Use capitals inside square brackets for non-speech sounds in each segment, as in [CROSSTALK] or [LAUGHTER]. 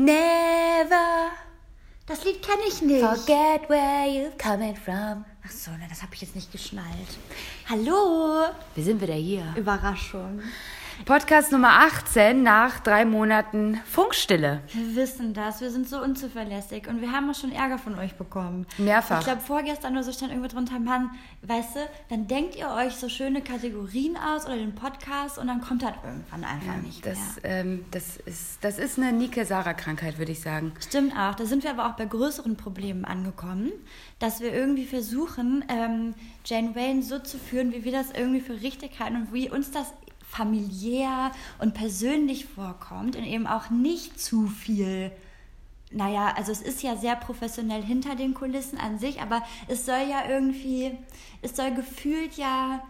Never Das Lied kenne ich nicht. forget where you've coming from. Ach so, na, das habe ich jetzt nicht geschnallt. Hallo. Wir sind wieder hier. Überraschung. Podcast Nummer 18 nach drei Monaten Funkstille. Wir wissen das. Wir sind so unzuverlässig und wir haben auch schon Ärger von euch bekommen. Mehrfach. Ich glaube, vorgestern oder so stand irgendwo drunter, Mann, weißt du, dann denkt ihr euch so schöne Kategorien aus oder den Podcast und dann kommt das irgendwann einfach nicht Das, mehr. ähm, das, ist, das ist eine Nike-Sarah-Krankheit, würde ich sagen. Stimmt auch. Da sind wir aber auch bei größeren Problemen angekommen, dass wir irgendwie versuchen, ähm, Jane Wayne so zu führen, wie wir das irgendwie für richtig halten und wie uns das familiär und persönlich vorkommt und eben auch nicht zu viel. Naja, also es ist ja sehr professionell hinter den Kulissen an sich, aber es soll ja irgendwie, es soll gefühlt ja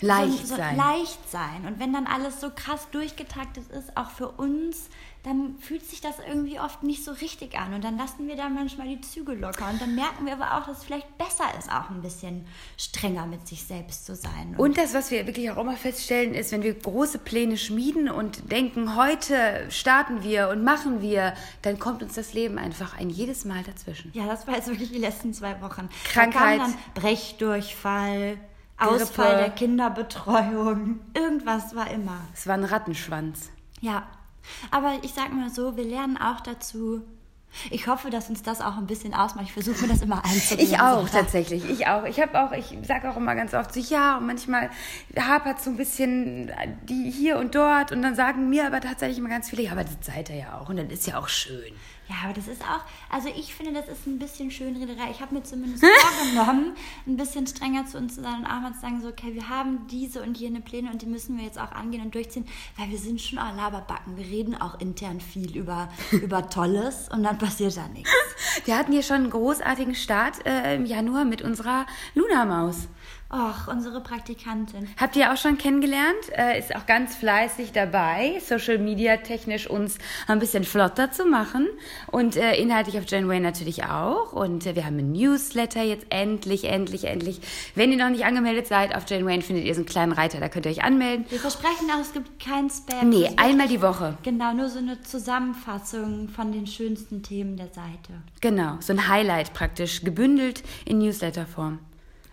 Leicht so, so sein. leicht sein. Und wenn dann alles so krass durchgetaktet ist, auch für uns, dann fühlt sich das irgendwie oft nicht so richtig an. Und dann lassen wir da manchmal die Züge locker. Und dann merken wir aber auch, dass es vielleicht besser ist, auch ein bisschen strenger mit sich selbst zu sein. Und das, was wir wirklich auch immer feststellen, ist, wenn wir große Pläne schmieden und denken, heute starten wir und machen wir, dann kommt uns das Leben einfach ein jedes Mal dazwischen. ja, das war jetzt wirklich die letzten zwei Wochen. Krankheit. Da kam dann Brechdurchfall, Ausfall Grippe. der Kinderbetreuung. Irgendwas war immer. Es war ein Rattenschwanz. Ja, aber ich sag mal so, wir lernen auch dazu. Ich hoffe, dass uns das auch ein bisschen ausmacht. Ich versuche mir das immer einzureden. Ich auch, Sarah. tatsächlich. Ich auch. Ich habe auch, ich sage auch immer ganz oft so, ja, und manchmal hapert so ein bisschen die hier und dort und dann sagen mir aber tatsächlich immer ganz viele, ja, aber das seid ihr ja auch und dann ist ja auch schön. Ja, aber das ist auch, also ich finde, das ist ein bisschen Schönrederei. Ich habe mir zumindest [LAUGHS] vorgenommen, ein bisschen strenger zu uns zu sein und auch mal zu sagen, so, okay, wir haben diese und jene Pläne und die müssen wir jetzt auch angehen und durchziehen, weil wir sind schon auch Laberbacken. Wir reden auch intern viel über, [LAUGHS] über Tolles und dann passiert da nichts. Wir hatten hier schon einen großartigen Start äh, im Januar mit unserer Luna-Maus. Och, unsere Praktikantin. Habt ihr auch schon kennengelernt? Äh, ist auch ganz fleißig dabei, Social Media technisch uns ein bisschen flotter zu machen und äh, inhaltlich auf Janeway natürlich auch. Und äh, wir haben einen Newsletter jetzt endlich, endlich, endlich. Wenn ihr noch nicht angemeldet seid auf Janeway, findet ihr so einen kleinen Reiter, da könnt ihr euch anmelden. Wir versprechen auch, es gibt kein Spam. Nee, wird einmal die Woche. Genau, nur so eine Zusammenfassung von den schönsten Themen der Seite. Genau, so ein Highlight praktisch, gebündelt in Newsletterform.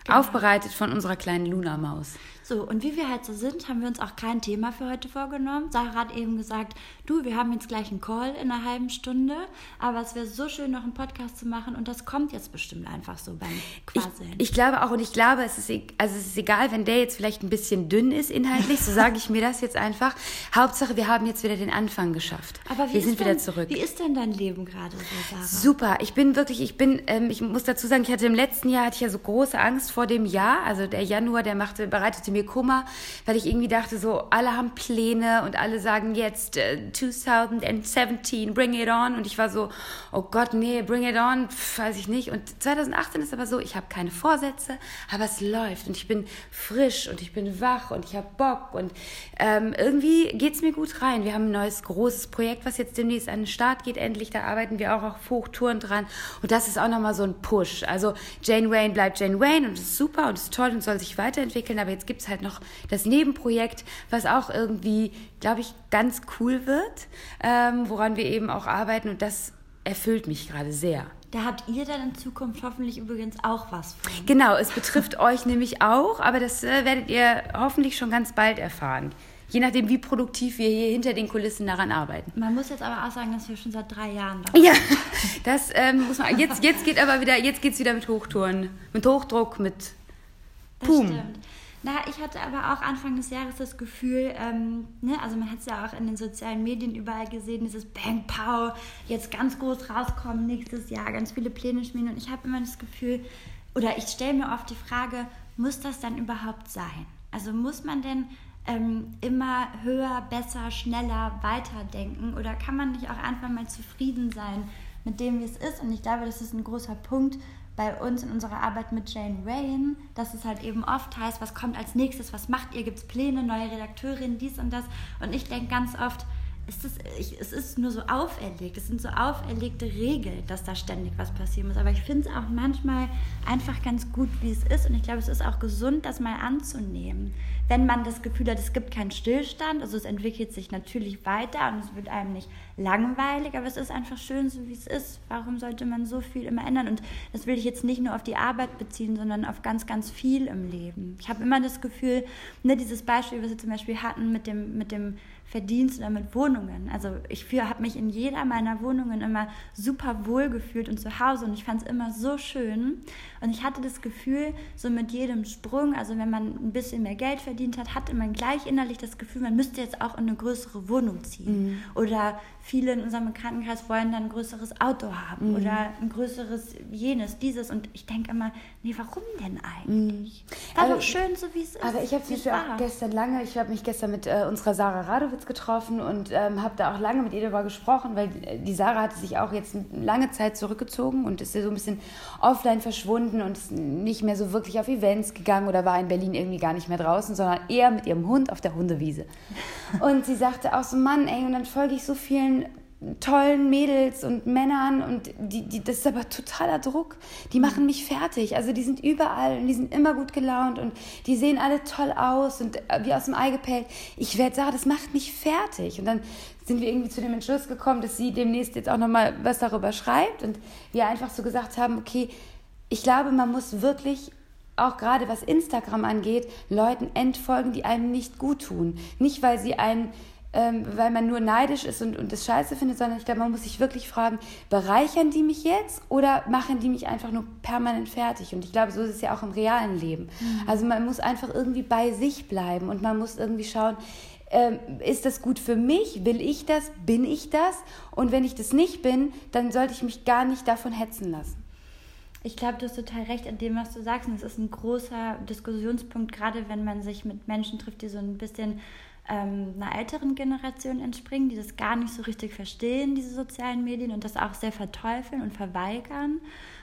Aufbereitet von unserer kleinen Luna-Maus. So, und wie wir halt so sind, haben wir uns auch kein Thema für heute vorgenommen. Sarah hat eben gesagt, du, wir haben jetzt gleich einen Call in einer halben Stunde, aber es wäre so schön, noch einen Podcast zu machen und das kommt jetzt bestimmt einfach so beim Ich, Quasseln. ich glaube auch, und ich glaube, es ist, e- also es ist egal, wenn der jetzt vielleicht ein bisschen dünn ist inhaltlich, so sage ich mir das jetzt einfach. Hauptsache, wir haben jetzt wieder den Anfang geschafft. aber wie wir sind denn, wieder zurück. Wie ist denn dein Leben gerade so, Sarah? Super, ich bin wirklich, ich bin, ähm, ich muss dazu sagen, ich hatte im letzten Jahr hatte ich ja so große Angst vor dem Jahr. Also der Januar, der machte, bereitete mir Kummer, weil ich irgendwie dachte, so alle haben Pläne und alle sagen jetzt äh, 2017, bring it on. Und ich war so, oh Gott, nee, bring it on, pf, weiß ich nicht. Und 2018 ist aber so, ich habe keine Vorsätze, aber es läuft und ich bin frisch und ich bin wach und ich habe Bock und ähm, irgendwie geht's mir gut rein. Wir haben ein neues großes Projekt, was jetzt demnächst an den Start geht. Endlich, da arbeiten wir auch auf Hochtouren dran. Und das ist auch nochmal so ein Push. Also Jane Wayne bleibt Jane Wayne und ist super und ist toll und soll sich weiterentwickeln. Aber jetzt gibt's halt noch das Nebenprojekt, was auch irgendwie, glaube ich, ganz cool wird, ähm, woran wir eben auch arbeiten. Und das erfüllt mich gerade sehr. Da habt ihr dann in Zukunft hoffentlich übrigens auch was von. Genau, es betrifft [LAUGHS] euch nämlich auch, aber das äh, werdet ihr hoffentlich schon ganz bald erfahren. Je nachdem, wie produktiv wir hier hinter den Kulissen daran arbeiten. Man muss jetzt aber auch sagen, dass wir schon seit drei Jahren da Ja, [LAUGHS] das ähm, muss man. Jetzt, jetzt geht aber wieder, jetzt geht's wieder mit Hochtouren, mit Hochdruck, mit Das Pum. stimmt. Na, ich hatte aber auch Anfang des Jahres das Gefühl, ähm, ne, also man hat es ja auch in den sozialen Medien überall gesehen, dieses Bang Pow, jetzt ganz groß rauskommen nächstes Jahr, ganz viele Pläne schmieden und ich habe immer das Gefühl, oder ich stelle mir oft die Frage, muss das dann überhaupt sein? Also muss man denn ähm, immer höher, besser, schneller weiterdenken oder kann man nicht auch einfach mal zufrieden sein mit dem, wie es ist? Und ich glaube, das ist ein großer Punkt, bei uns in unserer Arbeit mit Jane Rain, dass es halt eben oft heißt, was kommt als nächstes, was macht ihr, gibt es Pläne, neue Redakteurin, dies und das. Und ich denke ganz oft, ist ich, es ist nur so auferlegt, es sind so auferlegte Regeln, dass da ständig was passieren muss. Aber ich finde es auch manchmal einfach ganz gut, wie es ist. Und ich glaube, es ist auch gesund, das mal anzunehmen. Wenn man das Gefühl hat, es gibt keinen Stillstand, also es entwickelt sich natürlich weiter und es wird einem nicht langweilig, aber es ist einfach schön, so wie es ist. Warum sollte man so viel immer ändern? Und das will ich jetzt nicht nur auf die Arbeit beziehen, sondern auf ganz, ganz viel im Leben. Ich habe immer das Gefühl, ne, dieses Beispiel, was wir zum Beispiel hatten mit dem, mit dem Verdienst oder mit Wohnungen. Also ich habe mich in jeder meiner Wohnungen immer super wohl gefühlt und zu Hause und ich fand es immer so schön. Und ich hatte das Gefühl, so mit jedem Sprung, also wenn man ein bisschen mehr Geld verdient hat, hatte man gleich innerlich das Gefühl, man müsste jetzt auch in eine größere Wohnung ziehen. Mhm. Oder viele in unserem Bekanntenkreis wollen dann ein größeres Auto haben mhm. oder ein größeres jenes, dieses. Und ich denke immer, nee, warum denn eigentlich? Mhm. War doch schön, so wie es ist. Aber ich habe mich auch gestern lange, ich habe mich gestern mit äh, unserer Sarah Radowitz getroffen und ähm, habe da auch lange mit ihr darüber gesprochen, weil die Sarah hatte sich auch jetzt lange Zeit zurückgezogen und ist ja so ein bisschen offline verschwunden und ist nicht mehr so wirklich auf Events gegangen oder war in Berlin irgendwie gar nicht mehr draußen, sondern eher mit ihrem Hund auf der Hundewiese. Und sie sagte auch so, Mann, ey, und dann folge ich so vielen tollen Mädels und Männern und die, die, das ist aber totaler Druck. Die machen mich fertig. Also die sind überall und die sind immer gut gelaunt und die sehen alle toll aus und äh, wie aus dem Ei gepellt. Ich werde sagen, das macht mich fertig. Und dann sind wir irgendwie zu dem Entschluss gekommen, dass sie demnächst jetzt auch nochmal was darüber schreibt und wir einfach so gesagt haben, okay, ich glaube, man muss wirklich auch gerade was Instagram angeht, Leuten entfolgen, die einem nicht gut tun. Nicht, weil sie einen ähm, weil man nur neidisch ist und, und das scheiße findet, sondern ich glaube, man muss sich wirklich fragen, bereichern die mich jetzt oder machen die mich einfach nur permanent fertig? Und ich glaube, so ist es ja auch im realen Leben. Mhm. Also man muss einfach irgendwie bei sich bleiben und man muss irgendwie schauen, ähm, ist das gut für mich? Will ich das? Bin ich das? Und wenn ich das nicht bin, dann sollte ich mich gar nicht davon hetzen lassen. Ich glaube, du hast total recht an dem, was du sagst. Und es ist ein großer Diskussionspunkt, gerade wenn man sich mit Menschen trifft, die so ein bisschen ähm, einer älteren Generation entspringen, die das gar nicht so richtig verstehen, diese sozialen Medien und das auch sehr verteufeln und verweigern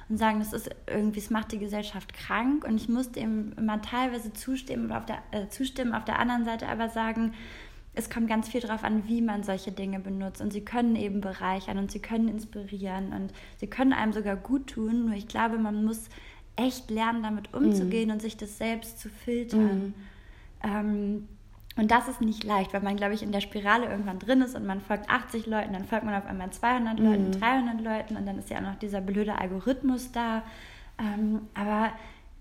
und sagen, das ist irgendwie, es macht die Gesellschaft krank und ich musste ihm immer teilweise zustimmen, auf der, äh, zustimmen, auf der anderen Seite aber sagen, es kommt ganz viel darauf an, wie man solche Dinge benutzt. Und sie können eben bereichern und sie können inspirieren und sie können einem sogar gut tun. Nur ich glaube, man muss echt lernen, damit umzugehen mhm. und sich das selbst zu filtern. Mhm. Ähm, und das ist nicht leicht, weil man, glaube ich, in der Spirale irgendwann drin ist und man folgt 80 Leuten, dann folgt man auf einmal 200 mhm. Leuten, 300 Leuten und dann ist ja auch noch dieser blöde Algorithmus da. Ähm, aber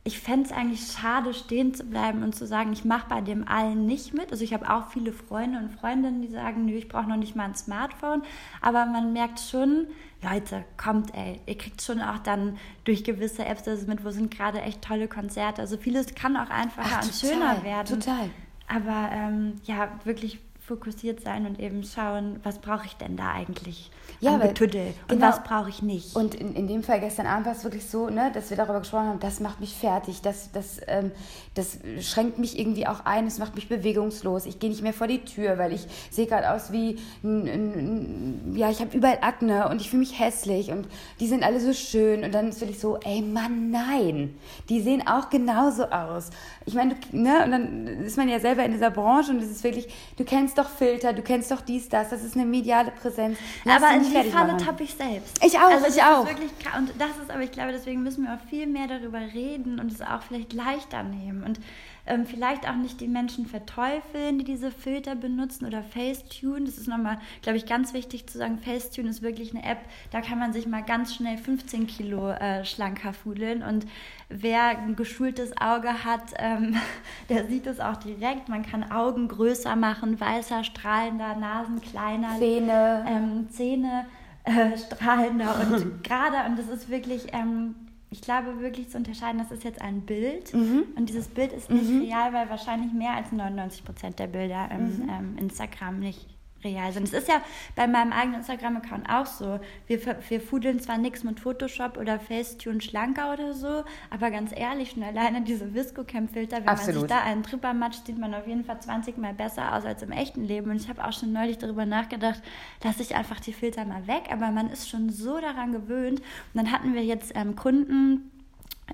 ich fände es eigentlich schade, stehen zu bleiben und zu sagen, ich mache bei dem allen nicht mit. Also ich habe auch viele Freunde und Freundinnen, die sagen, nö, ich brauche noch nicht mal ein Smartphone. Aber man merkt schon, Leute, kommt ey, ihr kriegt schon auch dann durch gewisse Apps das mit, wo sind gerade echt tolle Konzerte. Also vieles kann auch einfacher Ach, und schöner werden. Total. Aber ähm, ja, wirklich fokussiert sein und eben schauen, was brauche ich denn da eigentlich ja, Getüdel und genau. was brauche ich nicht. Und in, in dem Fall gestern Abend war es wirklich so, ne, dass wir darüber gesprochen haben, das macht mich fertig, das, das, ähm, das schränkt mich irgendwie auch ein, es macht mich bewegungslos, ich gehe nicht mehr vor die Tür, weil ich sehe gerade aus wie, n, n, ja, ich habe überall Akne und ich fühle mich hässlich und die sind alle so schön und dann ist wirklich so, ey Mann, nein, die sehen auch genauso aus. Ich meine, ne, und dann ist man ja selber in dieser Branche und es ist wirklich, du kennst doch Filter, du kennst doch dies, das, das ist eine mediale Präsenz. Lass aber in die Falle tappe ich selbst. Ich auch, also ich auch. Wirklich, und das ist, aber ich glaube, deswegen müssen wir auch viel mehr darüber reden und es auch vielleicht leichter nehmen und ähm, vielleicht auch nicht die Menschen verteufeln, die diese Filter benutzen oder Facetune. Das ist nochmal, glaube ich, ganz wichtig zu sagen. Facetune ist wirklich eine App, da kann man sich mal ganz schnell 15 Kilo äh, schlanker fudeln und wer ein geschultes Auge hat, ähm, [LAUGHS] der sieht es auch direkt. Man kann Augen größer machen, weißer, strahlender, Nasen kleiner, Zähne, ähm, Zähne äh, strahlender und [LAUGHS] gerade und das ist wirklich ähm, ich glaube wirklich zu unterscheiden, das ist jetzt ein Bild mhm. und dieses Bild ist nicht mhm. real, weil wahrscheinlich mehr als 99 Prozent der Bilder im mhm. ähm, Instagram nicht real sind. Es ist ja bei meinem eigenen Instagram-Account auch so. Wir, wir fudeln zwar nichts mit Photoshop oder Facetune schlanker oder so, aber ganz ehrlich, schon alleine diese Visco-Cam-Filter, wenn Absolut. man sich da einen Tripper macht, sieht man auf jeden Fall 20 Mal besser aus als im echten Leben. Und ich habe auch schon neulich darüber nachgedacht, lasse ich einfach die Filter mal weg, aber man ist schon so daran gewöhnt. Und dann hatten wir jetzt ähm, Kunden,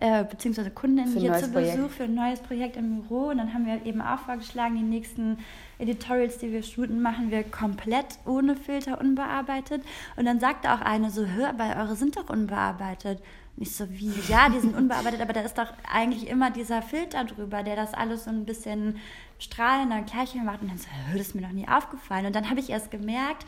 äh, beziehungsweise Kundin hier zu Besuch Projekt. für ein neues Projekt im Büro. Und dann haben wir eben auch vorgeschlagen, die nächsten Editorials, die wir shooten, machen wir komplett ohne Filter unbearbeitet. Und dann sagte auch eine so, hör, weil eure sind doch unbearbeitet. Nicht so wie, ja, die sind unbearbeitet, aber da ist doch eigentlich immer dieser Filter drüber, der das alles so ein bisschen strahlender und gleich macht. Und dann so, das ist mir noch nie aufgefallen. Und dann habe ich erst gemerkt,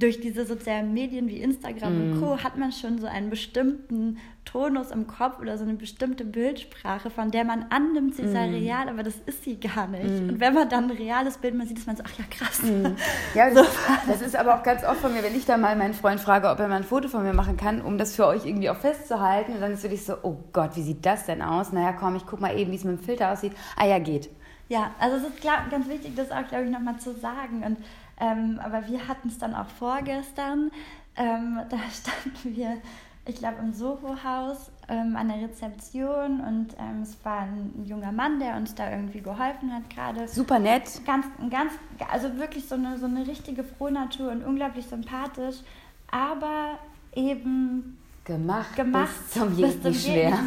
durch diese sozialen Medien wie Instagram mm. und Co. hat man schon so einen bestimmten Tonus im Kopf oder so eine bestimmte Bildsprache, von der man annimmt, sie sei mm. real, aber das ist sie gar nicht. Mm. Und wenn man dann ein reales Bild man sieht, ist man so, ach ja, krass. Mm. [LAUGHS] Ja, so. das ist aber auch ganz oft von mir, wenn ich da mal meinen Freund frage, ob er mal ein Foto von mir machen kann, um das für euch irgendwie auch festzuhalten. Und dann ist wirklich so, oh Gott, wie sieht das denn aus? Naja, komm, ich guck mal eben, wie es mit dem Filter aussieht. Ah ja, geht. Ja, also es ist glaub, ganz wichtig, das auch, glaube ich, nochmal zu sagen. Und ähm, aber wir hatten es dann auch vorgestern. Ähm, da [LAUGHS] standen wir, ich glaube, im Soho-Haus ähm, an der Rezeption und ähm, es war ein junger Mann, der uns da irgendwie geholfen hat gerade. Super nett. Ganz, ganz, also wirklich so eine, so eine richtige Frohnatur und unglaublich sympathisch, aber eben gemacht, gemacht bis zum, bis zum schwer.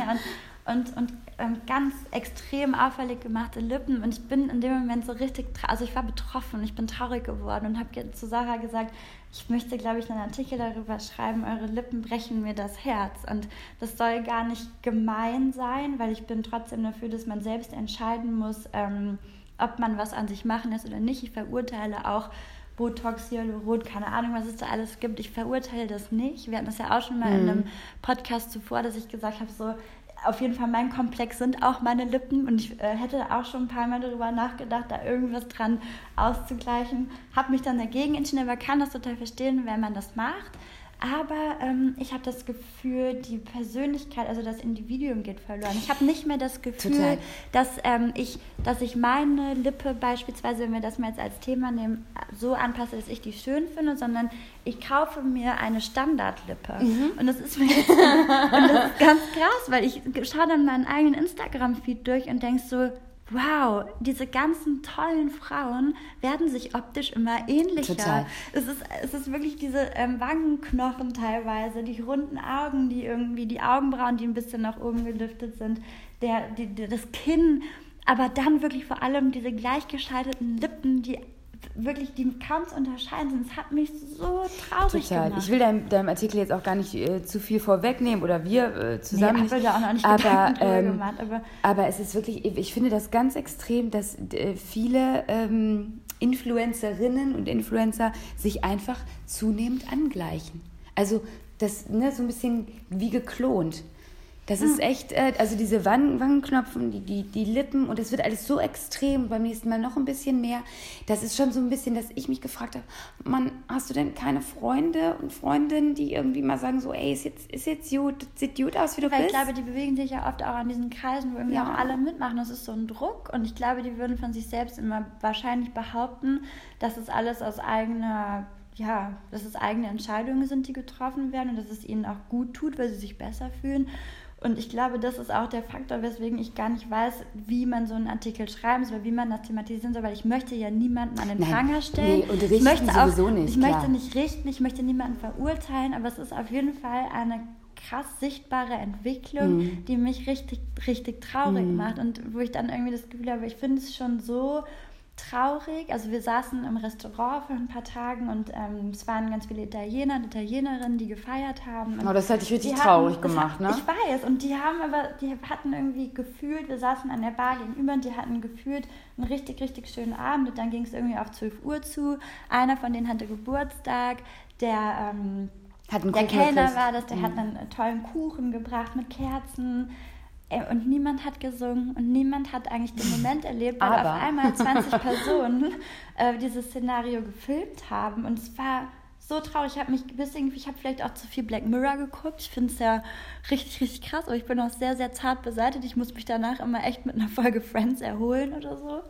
Und, und, und ähm, ganz extrem auffällig gemachte Lippen und ich bin in dem Moment so richtig, also ich war betroffen, ich bin traurig geworden und habe zu Sarah gesagt, ich möchte, glaube ich, einen Artikel darüber schreiben, eure Lippen brechen mir das Herz und das soll gar nicht gemein sein, weil ich bin trotzdem dafür, dass man selbst entscheiden muss, ähm, ob man was an sich machen lässt oder nicht. Ich verurteile auch Botox, Hyaluron, keine Ahnung, was es da alles gibt. Ich verurteile das nicht. Wir hatten das ja auch schon mal mhm. in einem Podcast zuvor, dass ich gesagt habe, so, auf jeden Fall mein Komplex sind auch meine Lippen und ich äh, hätte auch schon ein paar Mal darüber nachgedacht, da irgendwas dran auszugleichen. Habe mich dann dagegen entschieden, aber kann das total verstehen, wenn man das macht. Aber ähm, ich habe das Gefühl, die Persönlichkeit, also das Individuum geht verloren. Ich habe nicht mehr das Gefühl, dass, ähm, ich, dass ich meine Lippe beispielsweise, wenn wir das mal jetzt als Thema nehmen, so anpasse, dass ich die schön finde, sondern ich kaufe mir eine Standardlippe. Mhm. Und das ist mir jetzt, und das ist ganz krass, weil ich schaue dann meinen eigenen Instagram-Feed durch und denke so, wow, diese ganzen tollen Frauen werden sich optisch immer ähnlicher. Total. Es ist, es ist wirklich diese ähm, Wangenknochen teilweise, die runden Augen, die irgendwie, die Augenbrauen, die ein bisschen nach oben gelüftet sind, der, die, das Kinn, aber dann wirklich vor allem diese gleichgeschalteten Lippen, die wirklich, die kaum zu unterscheiden sind. Es hat mich so traurig Total. gemacht. Ich will deinem, deinem Artikel jetzt auch gar nicht äh, zu viel vorwegnehmen oder wir äh, zusammen. Nee, ich da auch noch nicht aber, [LAUGHS] ähm, gemacht, aber, aber es ist wirklich, ich finde das ganz extrem, dass äh, viele ähm, Influencerinnen und Influencer sich einfach zunehmend angleichen. Also das ne, so ein bisschen wie geklont. Das ist hm. echt, äh, also diese Wangen, Wangenknopfen, die, die, die Lippen und es wird alles so extrem, beim nächsten Mal noch ein bisschen mehr. Das ist schon so ein bisschen, dass ich mich gefragt habe, Mann, hast du denn keine Freunde und Freundinnen, die irgendwie mal sagen so, ey, ist jetzt, ist jetzt gut, sieht gut aus, wie du Weil bist? ich glaube, die bewegen sich ja oft auch an diesen Kreisen, wo irgendwie ja. auch alle mitmachen. Das ist so ein Druck und ich glaube, die würden von sich selbst immer wahrscheinlich behaupten, dass es alles aus eigener ja, dass es eigene Entscheidungen sind, die getroffen werden und dass es ihnen auch gut tut, weil sie sich besser fühlen. Und ich glaube, das ist auch der Faktor, weswegen ich gar nicht weiß, wie man so einen Artikel schreiben soll, wie man das thematisieren soll, weil ich möchte ja niemanden an den Nein, Pranger stellen. Nee, und richten ich möchte sowieso auch, nicht. Ich klar. möchte nicht richten, ich möchte niemanden verurteilen, aber es ist auf jeden Fall eine krass sichtbare Entwicklung, mhm. die mich richtig, richtig traurig mhm. macht und wo ich dann irgendwie das Gefühl habe, ich finde es schon so traurig. Also wir saßen im Restaurant vor ein paar Tagen und ähm, es waren ganz viele Italiener und Italienerinnen, die gefeiert haben. Und oh, das hat dich richtig traurig hatten, gemacht, ne? Ich weiß. Und die haben aber, die hatten irgendwie gefühlt, wir saßen an der Bar gegenüber und die hatten gefühlt einen richtig, richtig schönen Abend. Und dann ging es irgendwie auf 12 Uhr zu. Einer von denen hatte Geburtstag, der... Ähm, der Kellner war das, der mhm. hat einen tollen Kuchen gebracht mit Kerzen und niemand hat gesungen und niemand hat eigentlich den Moment erlebt, weil Aber. auf einmal 20 Personen [LAUGHS] äh, dieses Szenario gefilmt haben. Und es war so traurig. Ich habe mich bis irgendwie, ich habe vielleicht auch zu viel Black Mirror geguckt. Ich finde es ja richtig, richtig krass. Aber ich bin auch sehr, sehr zart beseitigt. Ich muss mich danach immer echt mit einer Folge Friends erholen oder so.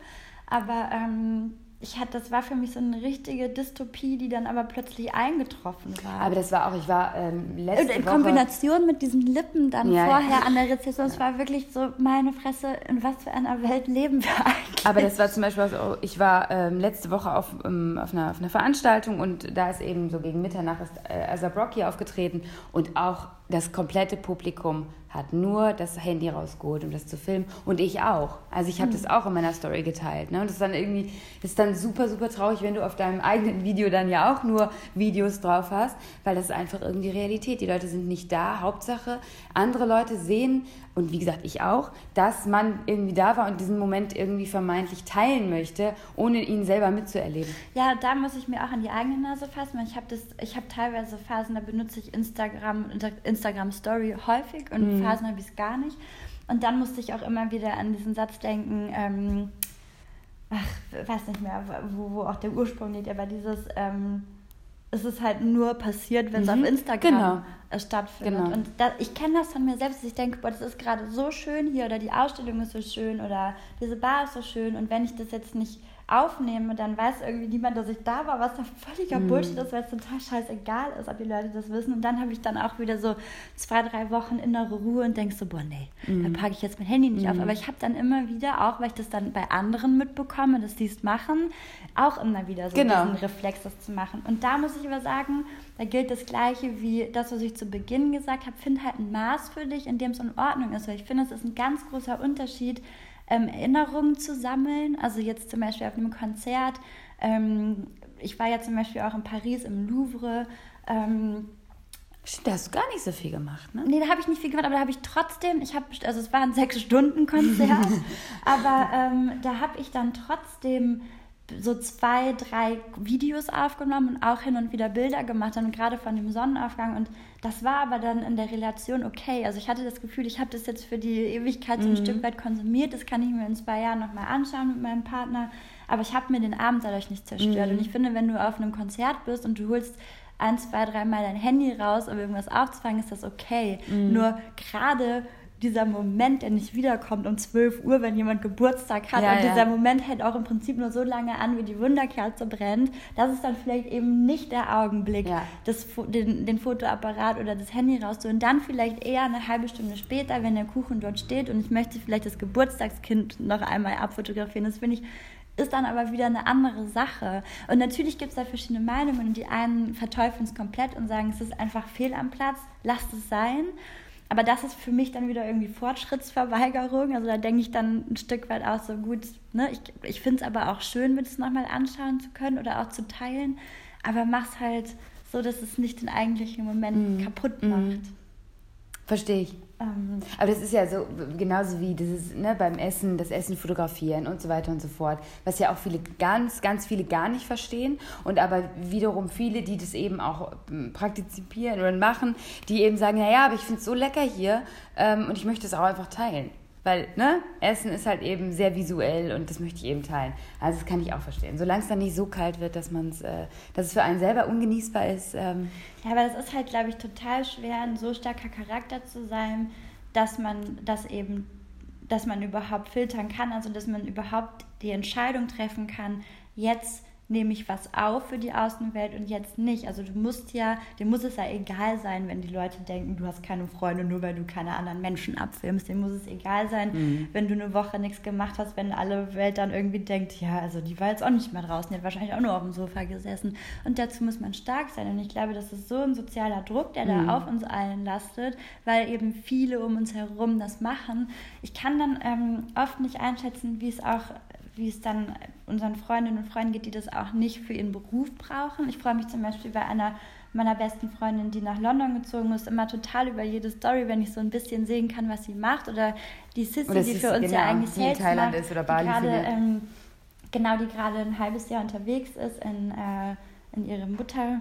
Aber ähm, ich hatte, das war für mich so eine richtige Dystopie, die dann aber plötzlich eingetroffen war. Aber das war auch, ich war ähm, letzte In Kombination Woche mit diesen Lippen dann ja, vorher ja. an der Rezession, es war wirklich so, meine Fresse, in was für einer Welt leben wir eigentlich? Aber das war zum Beispiel, also ich war ähm, letzte Woche auf, ähm, auf, einer, auf einer Veranstaltung und da ist eben so gegen Mitternacht ist äh, Brock hier aufgetreten und auch das komplette Publikum hat nur das Handy rausgeholt, um das zu filmen. Und ich auch. Also ich habe mhm. das auch in meiner Story geteilt. Ne? Und das ist dann irgendwie, das ist dann super, super traurig, wenn du auf deinem eigenen Video dann ja auch nur Videos drauf hast, weil das ist einfach irgendwie Realität. Die Leute sind nicht da. Hauptsache, andere Leute sehen, und wie gesagt, ich auch, dass man irgendwie da war und diesen Moment irgendwie vermeintlich teilen möchte, ohne ihn selber mitzuerleben. Ja, da muss ich mir auch an die eigene Nase fassen. Ich habe hab teilweise Phasen, da benutze ich Instagram, Instagram Story häufig und mhm. Phasen habe ich es gar nicht. Und dann musste ich auch immer wieder an diesen Satz denken, ähm, ach, weiß nicht mehr, wo, wo auch der Ursprung liegt, aber dieses, ähm, es ist halt nur passiert, wenn es mhm. auf Instagram genau. stattfindet. Genau. Und da, ich kenne das von mir selbst, dass ich denke, boah, das ist gerade so schön hier oder die Ausstellung ist so schön oder diese Bar ist so schön und wenn ich das jetzt nicht aufnehme, dann weiß irgendwie niemand, dass ich da war, was da völliger mm. Bullshit ist, weil es total scheißegal ist, ob die Leute das wissen. Und dann habe ich dann auch wieder so zwei, drei Wochen innere Ruhe und denke so, boah, nee, mm. dann packe ich jetzt mein Handy nicht mm. auf. Aber ich habe dann immer wieder, auch weil ich das dann bei anderen mitbekomme, dass die es machen, auch immer wieder so genau. diesen Reflex, das zu machen. Und da muss ich aber sagen, da gilt das Gleiche wie das, was ich zu Beginn gesagt habe, find halt ein Maß für dich, in dem es in Ordnung ist. Weil ich finde, es ist ein ganz großer Unterschied, ähm, Erinnerungen zu sammeln. Also jetzt zum Beispiel auf einem Konzert. Ähm, ich war ja zum Beispiel auch in Paris im Louvre. Ähm, Stimmt, da hast du gar nicht so viel gemacht, ne? Nee, da habe ich nicht viel gemacht, aber da habe ich trotzdem, ich habe, also es war ein Sechs-Stunden-Konzert, [LAUGHS] aber ähm, da habe ich dann trotzdem so zwei, drei Videos aufgenommen und auch hin und wieder Bilder gemacht, dann gerade von dem Sonnenaufgang. Und das war aber dann in der Relation okay. Also ich hatte das Gefühl, ich habe das jetzt für die Ewigkeit so ein mhm. Stück weit konsumiert. Das kann ich mir in zwei Jahren nochmal anschauen mit meinem Partner. Aber ich habe mir den Abend dadurch nicht zerstört. Mhm. Und ich finde, wenn du auf einem Konzert bist und du holst ein, zwei, dreimal dein Handy raus, um irgendwas aufzufangen, ist das okay. Mhm. Nur gerade dieser Moment, der nicht wiederkommt um 12 Uhr, wenn jemand Geburtstag hat. Ja, und dieser Moment hält auch im Prinzip nur so lange an, wie die Wunderkerze brennt. Das ist dann vielleicht eben nicht der Augenblick, ja. das, den, den Fotoapparat oder das Handy rauszuholen. Dann vielleicht eher eine halbe Stunde später, wenn der Kuchen dort steht und ich möchte vielleicht das Geburtstagskind noch einmal abfotografieren. Das finde ich ist dann aber wieder eine andere Sache. Und natürlich gibt es da verschiedene Meinungen und die einen verteufeln es komplett und sagen, es ist einfach fehl am Platz, lasst es sein. Aber das ist für mich dann wieder irgendwie Fortschrittsverweigerung. Also da denke ich dann ein Stück weit auch so gut. Ne? Ich, ich finde es aber auch schön, mir das nochmal anschauen zu können oder auch zu teilen. Aber mach's halt so, dass es nicht den eigentlichen Moment mm. kaputt macht. Mm. Verstehe ich. Ähm, Aber das ist ja so genauso wie dieses ne, beim Essen, das Essen fotografieren und so weiter und so fort, was ja auch viele ganz, ganz viele gar nicht verstehen und aber wiederum viele, die das eben auch ähm, praktizieren oder machen, die eben sagen, naja, aber ich finde es so lecker hier ähm, und ich möchte es auch einfach teilen. Weil, ne, Essen ist halt eben sehr visuell und das möchte ich eben teilen. Also das kann ich auch verstehen. Solange es dann nicht so kalt wird, dass man es, äh, dass es für einen selber ungenießbar ist. Ähm. Ja, aber das ist halt, glaube ich, total schwer, ein so starker Charakter zu sein, dass man das eben, dass man überhaupt filtern kann, also dass man überhaupt die Entscheidung treffen kann, jetzt nehme ich was auf für die Außenwelt und jetzt nicht. Also du musst ja, dir muss es ja egal sein, wenn die Leute denken, du hast keine Freunde, nur weil du keine anderen Menschen abfilmst. Dir muss es egal sein, mhm. wenn du eine Woche nichts gemacht hast, wenn alle Welt dann irgendwie denkt, ja, also die war jetzt auch nicht mehr draußen, die hat wahrscheinlich auch nur auf dem Sofa gesessen. Und dazu muss man stark sein. Und ich glaube, das ist so ein sozialer Druck, der mhm. da auf uns allen lastet, weil eben viele um uns herum das machen. Ich kann dann ähm, oft nicht einschätzen, wie es auch wie es dann unseren Freundinnen und Freunden geht, die das auch nicht für ihren Beruf brauchen. Ich freue mich zum Beispiel bei einer meiner besten Freundin, die nach London gezogen ist, immer total über jede Story, wenn ich so ein bisschen sehen kann, was sie macht. Oder die Sissy, oder die für uns genau, ja eigentlich Sales in Thailand macht, ist oder Bali gerade, ähm, genau, die gerade ein halbes Jahr unterwegs ist in, äh, in ihrem Mutterschutz.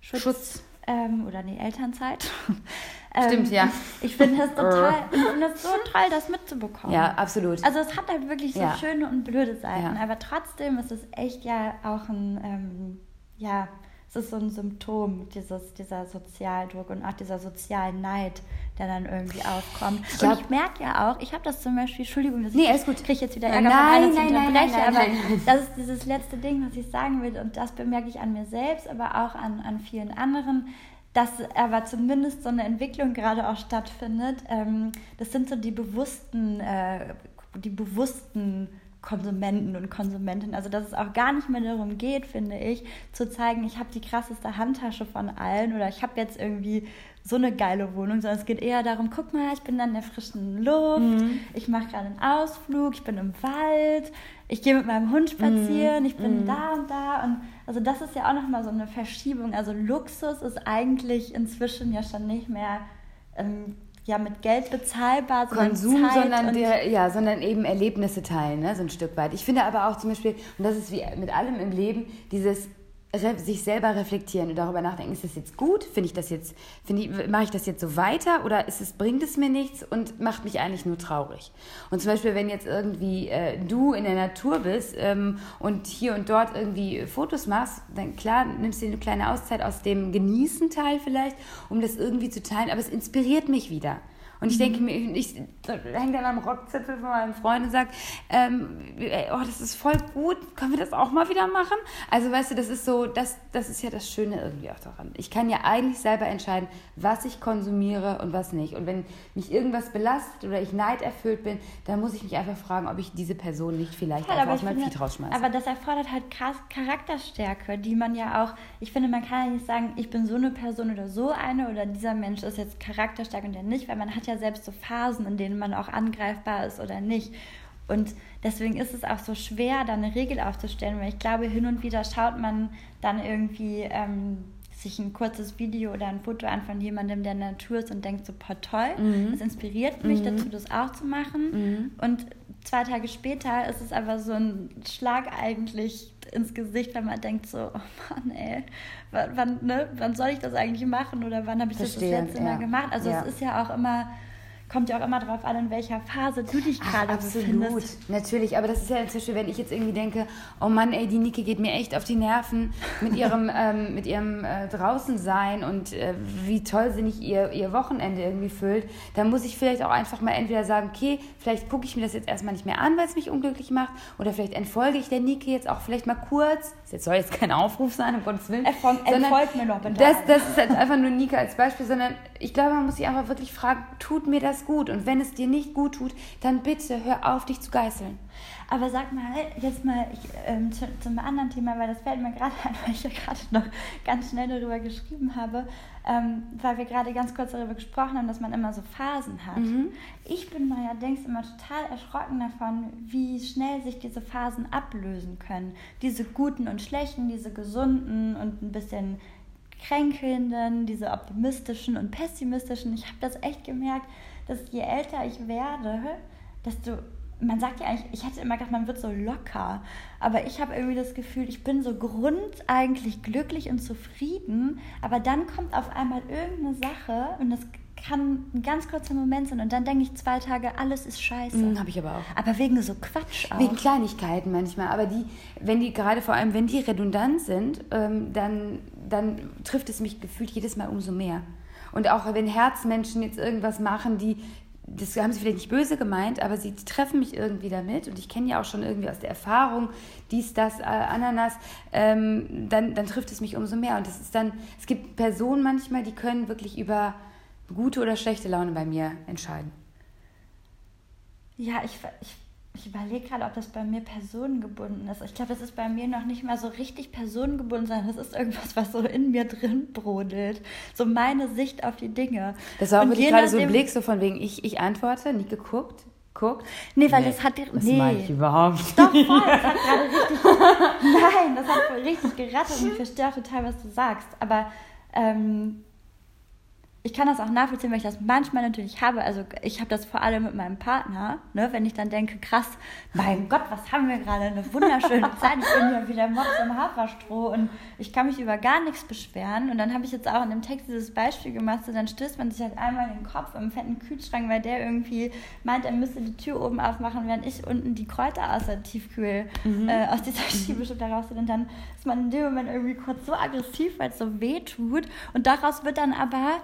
Schutz. Ähm, oder die Elternzeit. [LAUGHS] Stimmt, ähm, ja. Ich finde es [LAUGHS] total, ich finde es so toll, das mitzubekommen. Ja, absolut. Also es hat halt wirklich so ja. schöne und blöde Seiten, ja. aber trotzdem ist es echt ja auch ein, ähm, ja, es ist so ein Symptom dieses, dieser Sozialdruck und auch dieser sozialen Neid, der dann irgendwie aufkommt. Ich glaub, und ich merke ja auch, ich habe das zum Beispiel, Entschuldigung, dass nee, ich kriege jetzt wieder Ärger nein, von einer nein, nein, nein, aber das ist dieses letzte Ding, was ich sagen will und das bemerke ich an mir selbst, aber auch an, an vielen anderen dass aber zumindest so eine Entwicklung gerade auch stattfindet. Ähm, das sind so die bewussten, äh, die bewussten Konsumenten und Konsumentinnen. Also dass es auch gar nicht mehr darum geht, finde ich, zu zeigen, ich habe die krasseste Handtasche von allen oder ich habe jetzt irgendwie so eine geile Wohnung, sondern es geht eher darum, guck mal, ich bin an der frischen Luft, mhm. ich mache gerade einen Ausflug, ich bin im Wald, ich gehe mit meinem Hund spazieren, mhm. ich bin mhm. da und da und also das ist ja auch nochmal so eine Verschiebung. Also Luxus ist eigentlich inzwischen ja schon nicht mehr ähm, ja mit Geld bezahlbar, sondern Konsum, Zeit sondern der, ja, sondern eben Erlebnisse teilen, ne, so ein Stück weit. Ich finde aber auch zum Beispiel, und das ist wie mit allem im Leben, dieses sich selber reflektieren und darüber nachdenken, ist das jetzt gut? Finde ich das jetzt, finde mache ich das jetzt so weiter oder ist es, bringt es mir nichts und macht mich eigentlich nur traurig? Und zum Beispiel, wenn jetzt irgendwie äh, du in der Natur bist ähm, und hier und dort irgendwie Fotos machst, dann klar, nimmst du eine kleine Auszeit aus dem Genießen-Teil vielleicht, um das irgendwie zu teilen, aber es inspiriert mich wieder. Und ich denke mir, ich hänge dann am Rockzipfel von meinem Freund und sage, ähm, oh, das ist voll gut, können wir das auch mal wieder machen? Also weißt du, das ist so, das, das ist ja das Schöne irgendwie auch daran. Ich kann ja eigentlich selber entscheiden, was ich konsumiere und was nicht. Und wenn mich irgendwas belastet oder ich neiderfüllt bin, dann muss ich mich einfach fragen, ob ich diese Person nicht vielleicht ja, einfach aus meinem Feed rausschmeiße. Aber das erfordert halt krass Charakterstärke, die man ja auch, ich finde, man kann ja nicht sagen, ich bin so eine Person oder so eine oder dieser Mensch ist jetzt charakterstark und der nicht, weil man hat ja selbst so Phasen, in denen man auch angreifbar ist oder nicht. Und deswegen ist es auch so schwer, da eine Regel aufzustellen, weil ich glaube, hin und wieder schaut man dann irgendwie ähm, sich ein kurzes Video oder ein Foto an von jemandem, der in der Natur ist und denkt so, boah, toll, mhm. das inspiriert mich mhm. dazu, das auch zu machen. Mhm. Und zwei Tage später ist es aber so ein Schlag eigentlich ins Gesicht, wenn man denkt so, oh Mann, ey, wann, ne, wann soll ich das eigentlich machen oder wann habe ich Verstehen, das das letzte ja. Mal gemacht? Also ja. es ist ja auch immer kommt ja auch immer darauf an, in welcher Phase du dich gerade befindest. Natürlich, aber das ist ja inzwischen, wenn ich jetzt irgendwie denke, oh Mann, ey, die Nike geht mir echt auf die Nerven mit ihrem, [LAUGHS] ähm, mit ihrem äh, Draußensein und äh, wie toll sie nicht ihr, ihr Wochenende irgendwie füllt, dann muss ich vielleicht auch einfach mal entweder sagen, okay, vielleicht gucke ich mir das jetzt erstmal nicht mehr an, weil es mich unglücklich macht, oder vielleicht entfolge ich der Nike jetzt auch vielleicht mal kurz. Das soll jetzt kein Aufruf sein, um Gottes Willen. Erfolg, entfolgt mir noch bitte. Das, das ist jetzt einfach nur Nike als Beispiel, sondern ich glaube, man muss sich einfach wirklich fragen, tut mir das gut? Und wenn es dir nicht gut tut, dann bitte hör auf, dich zu geißeln. Aber sag mal, jetzt mal ich, ähm, zu, zum anderen Thema, weil das fällt mir gerade ein, [LAUGHS] weil ich ja gerade noch ganz schnell darüber geschrieben habe, ähm, weil wir gerade ganz kurz darüber gesprochen haben, dass man immer so Phasen hat. Mhm. Ich bin neuerdings immer total erschrocken davon, wie schnell sich diese Phasen ablösen können. Diese guten und schlechten, diese gesunden und ein bisschen kränkelnden, diese optimistischen und pessimistischen. Ich habe das echt gemerkt, dass je älter ich werde, desto man sagt ja eigentlich, ich hätte immer gedacht, man wird so locker. Aber ich habe irgendwie das Gefühl, ich bin so grundeigentlich glücklich und zufrieden. Aber dann kommt auf einmal irgendeine Sache und das kann ein ganz kurzer Moment sein und dann denke ich zwei Tage, alles ist scheiße. Mhm, habe ich aber auch. Aber wegen so Quatsch auch. Wegen Kleinigkeiten manchmal. Aber die, wenn die gerade vor allem, wenn die redundant sind, ähm, dann, dann trifft es mich gefühlt jedes Mal umso mehr. Und auch wenn Herzmenschen jetzt irgendwas machen, die, das haben sie vielleicht nicht böse gemeint, aber sie treffen mich irgendwie damit und ich kenne ja auch schon irgendwie aus der Erfahrung dies, das, äh, Ananas, ähm, dann, dann trifft es mich umso mehr. Und es ist dann, es gibt Personen manchmal, die können wirklich über gute oder schlechte Laune bei mir entscheiden. Ja, ich, ich ich überlege gerade, ob das bei mir personengebunden ist. Ich glaube, das ist bei mir noch nicht mal so richtig personengebunden, sondern das ist irgendwas, was so in mir drin brodelt. So meine Sicht auf die Dinge. Das war auch wirklich gerade so ein Blick, so von wegen, ich, ich antworte, nicht geguckt, guckt. Nee, weil nee, das hat... Das nee. meine ich überhaupt Doch, voll, [LAUGHS] das hat gerade richtig... [LAUGHS] nein, das hat richtig gerattert und ich verstehe auch total, was du sagst. Aber... Ähm, ich kann das auch nachvollziehen, weil ich das manchmal natürlich habe. Also ich habe das vor allem mit meinem Partner, ne, wenn ich dann denke, krass, mein Gott, was haben wir gerade, eine wunderschöne [LAUGHS] Zeit. Ich bin hier wieder Mops im Haferstroh und ich kann mich über gar nichts beschweren. Und dann habe ich jetzt auch in dem Text dieses Beispiel gemacht, so dann stößt man sich halt einmal den Kopf im fetten Kühlschrank, weil der irgendwie meint, er müsste die Tür oben aufmachen, während ich unten die Kräuter aus der Tiefkühl, mhm. äh, aus dieser [LAUGHS] Schiebeschuppe raus Und dann ist man in dem Moment irgendwie kurz so aggressiv, weil es so weh tut. Und daraus wird dann aber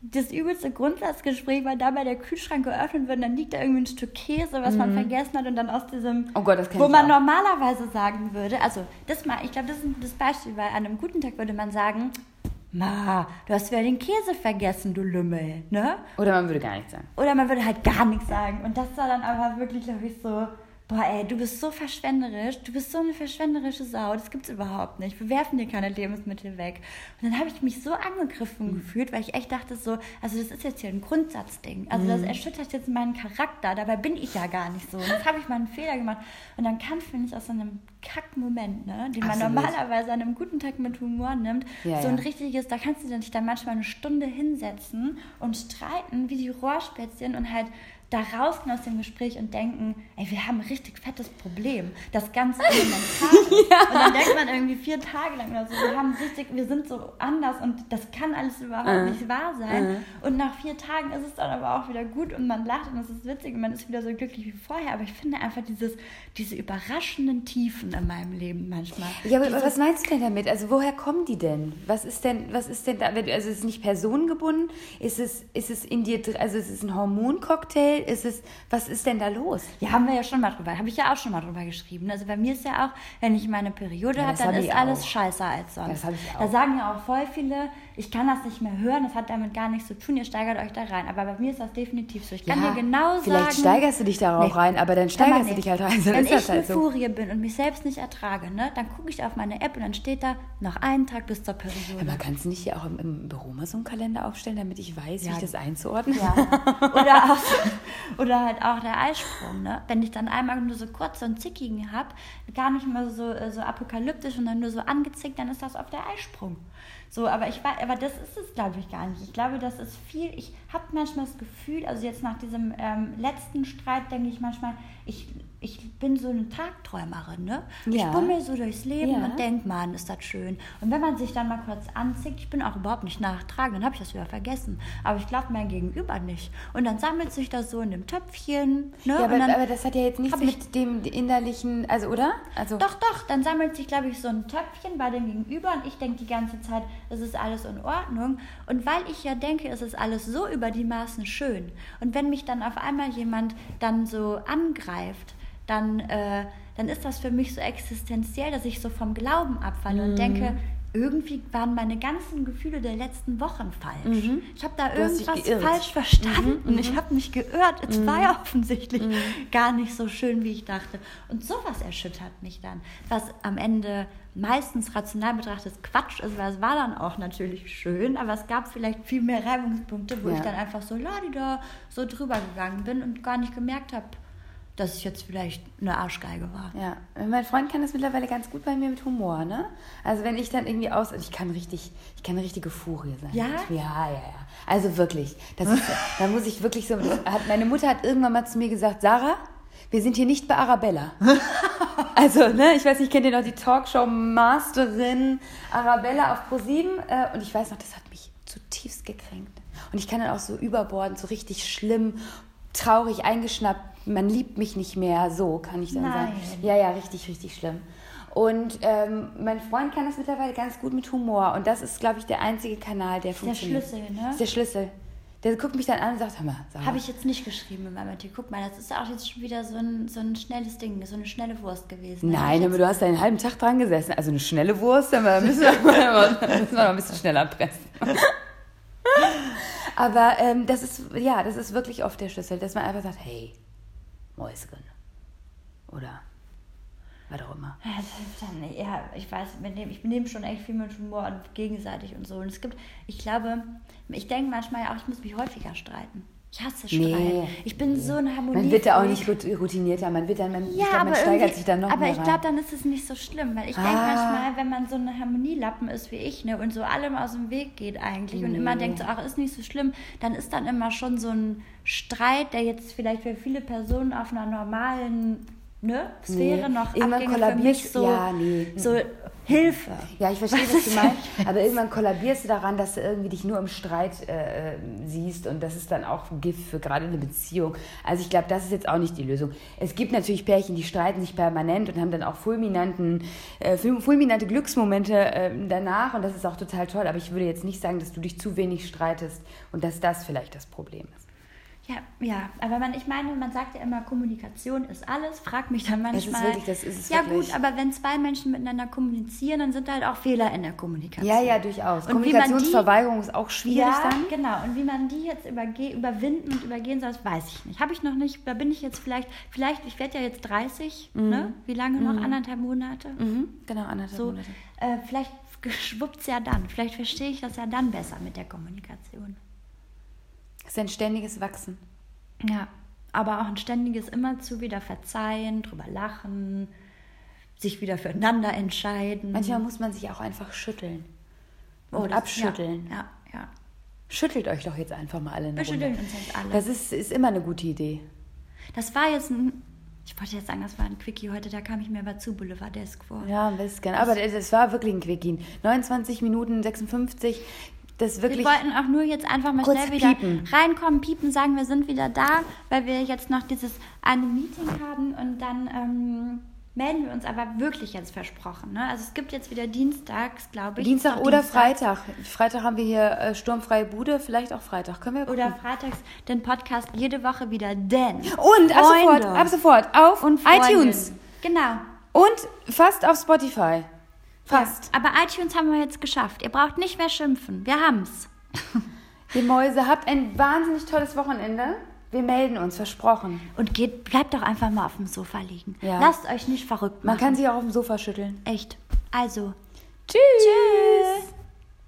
das übelste Grundsatzgespräch, weil dabei der Kühlschrank geöffnet wird und dann liegt da irgendwie ein Stück Käse, was mhm. man vergessen hat und dann aus diesem, oh Gott, wo man auch. normalerweise sagen würde, also das mal, ich glaube, das ist das Beispiel, weil an einem guten Tag würde man sagen, Ma, du hast wieder den Käse vergessen, du Lümmel, ne? Oder man würde gar nichts sagen. Oder man würde halt gar nichts sagen. Und das war dann aber wirklich, glaube ich, so boah, ey, du bist so verschwenderisch, du bist so eine verschwenderische Sau, das gibt's überhaupt nicht. Wir werfen dir keine Lebensmittel weg. Und dann habe ich mich so angegriffen mhm. gefühlt, weil ich echt dachte so, also das ist jetzt hier ein Grundsatzding. Also mhm. das erschüttert jetzt meinen Charakter, dabei bin ich ja gar nicht so. Und jetzt habe ich mal einen Fehler gemacht. Und dann kann, finde ich, aus so einem Kackmoment, ne, den man normalerweise an einem guten Tag mit Humor nimmt, ja, so ein ja. richtiges, da kannst du dich dann manchmal eine Stunde hinsetzen und streiten wie die Rohrspätzchen und halt da rausgehen aus dem Gespräch und denken, ey, wir haben ein richtig fettes Problem. Das ganz elementar. [LAUGHS] ja. Und dann denkt man irgendwie vier Tage lang oder so, wir haben richtig, wir sind so anders und das kann alles überhaupt uh. nicht wahr sein. Uh. Und nach vier Tagen ist es dann aber auch wieder gut und man lacht und es ist witzig und man ist wieder so glücklich wie vorher. Aber ich finde einfach dieses, diese überraschenden Tiefen in meinem Leben manchmal. Ja, aber was meinst du denn damit? Also woher kommen die denn? Was ist denn, was ist denn da? Also ist es nicht personengebunden? Ist es, ist es in dir, also ist es ein Hormoncocktail? Ist es, was ist denn da los? Ja, haben wir ja schon mal drüber, habe ich ja auch schon mal drüber geschrieben. Also bei mir ist ja auch, wenn ich meine Periode ja, habe, dann ist alles auch. scheiße als sonst. Das ich auch. Da sagen ja auch voll viele, ich kann das nicht mehr hören, das hat damit gar nichts zu tun, ihr steigert euch da rein. Aber bei mir ist das definitiv so. Ich kann ja, dir genau sagen. Vielleicht steigerst du dich darauf nee, rein, aber dann steigerst du dich halt rein. Wenn ich halt so. Furie bin und mich selbst nicht ertrage, ne, dann gucke ich auf meine App und dann steht da noch einen Tag bis zur Periode. Aber kannst du nicht hier auch im, im Büro mal so einen Kalender aufstellen, damit ich weiß, ja. wie ich das einzuordnen Ja. [LAUGHS] Oder auch, oder halt auch der Eisprung, ne? Wenn ich dann einmal nur so kurz so einen Zickigen habe, gar nicht mal so, äh, so apokalyptisch und dann nur so angezickt, dann ist das auf der Eisprung. So, aber ich war, aber das ist es, glaube ich, gar nicht. Ich glaube, das ist viel. Ich habe manchmal das Gefühl, also jetzt nach diesem ähm, letzten Streit denke ich manchmal, ich ich bin so eine Tagträumerin, ne? Ja. Ich bummel so durchs Leben ja. und denke, Mann, ist das schön. Und wenn man sich dann mal kurz anzieht, ich bin auch überhaupt nicht nachtragend, dann habe ich das wieder vergessen. Aber ich glaube mein Gegenüber nicht. Und dann sammelt sich das so in dem Töpfchen. Ne? Ja, aber, aber das hat ja jetzt nichts mit dem innerlichen, also oder? Also doch, doch, dann sammelt sich, glaube ich, so ein Töpfchen bei dem Gegenüber und ich denke die ganze Zeit, es ist alles in Ordnung. Und weil ich ja denke, es ist alles so über die Maßen schön. Und wenn mich dann auf einmal jemand dann so angreift, dann, äh, dann ist das für mich so existenziell, dass ich so vom Glauben abfalle mhm. und denke, irgendwie waren meine ganzen Gefühle der letzten Wochen falsch. Mhm. Ich habe da du irgendwas falsch verstanden. Mhm. Ich habe mich geirrt. Es mhm. war ja offensichtlich mhm. gar nicht so schön, wie ich dachte. Und sowas erschüttert mich dann, was am Ende meistens rational betrachtet Quatsch ist, weil es war dann auch natürlich schön, aber es gab vielleicht viel mehr Reibungspunkte, wo ja. ich dann einfach so da so drüber gegangen bin und gar nicht gemerkt habe, dass ich jetzt vielleicht eine Arschgeige war. Ja, mein Freund kann das mittlerweile ganz gut bei mir mit Humor, ne? Also wenn ich dann irgendwie aus, ich kann richtig, ich kann eine richtige Furie sein. Ja? Ja, ja, ja. Also wirklich, das ist, da muss ich wirklich so, hat, meine Mutter hat irgendwann mal zu mir gesagt, Sarah, wir sind hier nicht bei Arabella. [LAUGHS] also, ne, ich weiß nicht, kennt ihr noch die Talkshow-Masterin Arabella auf ProSieben? Äh, und ich weiß noch, das hat mich zutiefst gekränkt. Und ich kann dann auch so überbordend, so richtig schlimm, traurig eingeschnappt man liebt mich nicht mehr, so kann ich dann Nein. sagen. Ja, ja, richtig, richtig schlimm. Und ähm, mein Freund kann das mittlerweile ganz gut mit Humor. Und das ist, glaube ich, der einzige Kanal, der funktioniert. Der Schlüssel, ne? Ist der Schlüssel. Der guckt mich dann an und sagt, hör mal, sag mal. Habe ich jetzt nicht geschrieben in meinem Artikel. Guck mal, das ist auch jetzt schon wieder so ein, so ein schnelles Ding, so eine schnelle Wurst gewesen. Nein, aber du hast da einen halben Tag dran gesessen. Also eine schnelle Wurst, da müssen wir, [LAUGHS] müssen wir noch ein bisschen schneller pressen. Aber ähm, das ist, ja, das ist wirklich oft der Schlüssel, dass man einfach sagt, hey, Mäuschen. Oder was auch immer. Ja, ja ich weiß, ich nehme schon echt viel mit Humor und gegenseitig und so. Und es gibt, ich glaube, ich denke manchmal auch, ich muss mich häufiger streiten. Ich hasse Streit. Nee, ich bin so eine Harmonie. Man wird da auch nicht routinierter, man wird dann, man, ja, glaub, man steigert sich dann noch Aber ich glaube, dann ist es nicht so schlimm, weil ich ah. denke manchmal, wenn man so eine Harmonielappen ist wie ich, ne, und so allem aus dem Weg geht eigentlich nee. und immer denkt so, ach, ist nicht so schlimm, dann ist dann immer schon so ein Streit, der jetzt vielleicht für viele Personen auf einer normalen ne, Sphäre nee. noch Irgendwann Abgänge für mich so, ja, nee. so Hilfe. Ja, ich verstehe, was du [LAUGHS] meinst. Aber irgendwann kollabierst du daran, dass du irgendwie dich nur im Streit äh, siehst und das ist dann auch Gift für gerade eine Beziehung. Also ich glaube, das ist jetzt auch nicht die Lösung. Es gibt natürlich Pärchen, die streiten sich permanent und haben dann auch fulminanten, äh, fulminante Glücksmomente äh, danach und das ist auch total toll. Aber ich würde jetzt nicht sagen, dass du dich zu wenig streitest und dass das vielleicht das Problem ist. Ja, ja, aber man, ich meine, man sagt ja immer, Kommunikation ist alles. Frag mich dann Es ist manchmal. wirklich, das ist es ja wirklich. gut, aber wenn zwei Menschen miteinander kommunizieren, dann sind da halt auch Fehler in der Kommunikation. Ja, ja, durchaus. Und man die- Kommunikationsverweigerung ist auch schwierig Ja, dann. genau. Und wie man die jetzt überge überwinden und übergehen soll, das weiß ich nicht. Habe ich noch nicht. Da bin ich jetzt vielleicht, vielleicht, ich werde ja jetzt 30, ne? Wie lange noch? Anderthalb Monate? Mhm, genau, anderthalb So, Monate. äh, vielleicht [LAUGHS] geschwuppt's ja dann. Vielleicht verstehe ich das ja dann besser mit der Kommunikation. Es ist ein ständiges Wachsen. Ja, aber auch ein ständiges immerzu wieder verzeihen, drüber lachen, sich wieder füreinander entscheiden. Manchmal muss man sich auch einfach schütteln. Und Oh, das- abschütteln. Ja, ja. ja. Schüttelt euch doch jetzt einfach mal alle Wir schütteln uns jetzt alle. Das ist, ist immer eine gute Idee. Das war jetzt ein, ich wollte jetzt sagen, das war ein Quickie heute, da kam ich mir aber zu Boulevardesk vor. Ja, ein bisschen. Aber das war wirklich ein Quickie. 29 Minuten 56. Das wirklich. Wir wollten auch nur jetzt einfach mal schnell wieder piepen. reinkommen, piepen, sagen, wir sind wieder da, weil wir jetzt noch dieses eine Meeting haben und dann ähm, melden wir uns aber wirklich jetzt versprochen. Ne? Also es gibt jetzt wieder dienstags, glaube ich. Dienstag oder Dienstag. Freitag. Freitag haben wir hier äh, sturmfreie Bude, vielleicht auch Freitag. Können wir gucken. Oder freitags den Podcast jede Woche wieder, denn. Und ab sofort, Freunde ab sofort auf und iTunes Genau. und fast auf Spotify. Fast. Ja, aber iTunes haben wir jetzt geschafft. Ihr braucht nicht mehr schimpfen. Wir haben's. [LAUGHS] Ihr Mäuse, habt ein wahnsinnig tolles Wochenende. Wir melden uns, versprochen. Und geht, bleibt doch einfach mal auf dem Sofa liegen. Ja. Lasst euch nicht verrückt machen. Man kann sich auch auf dem Sofa schütteln. Echt. Also, Tschüss. tschüss.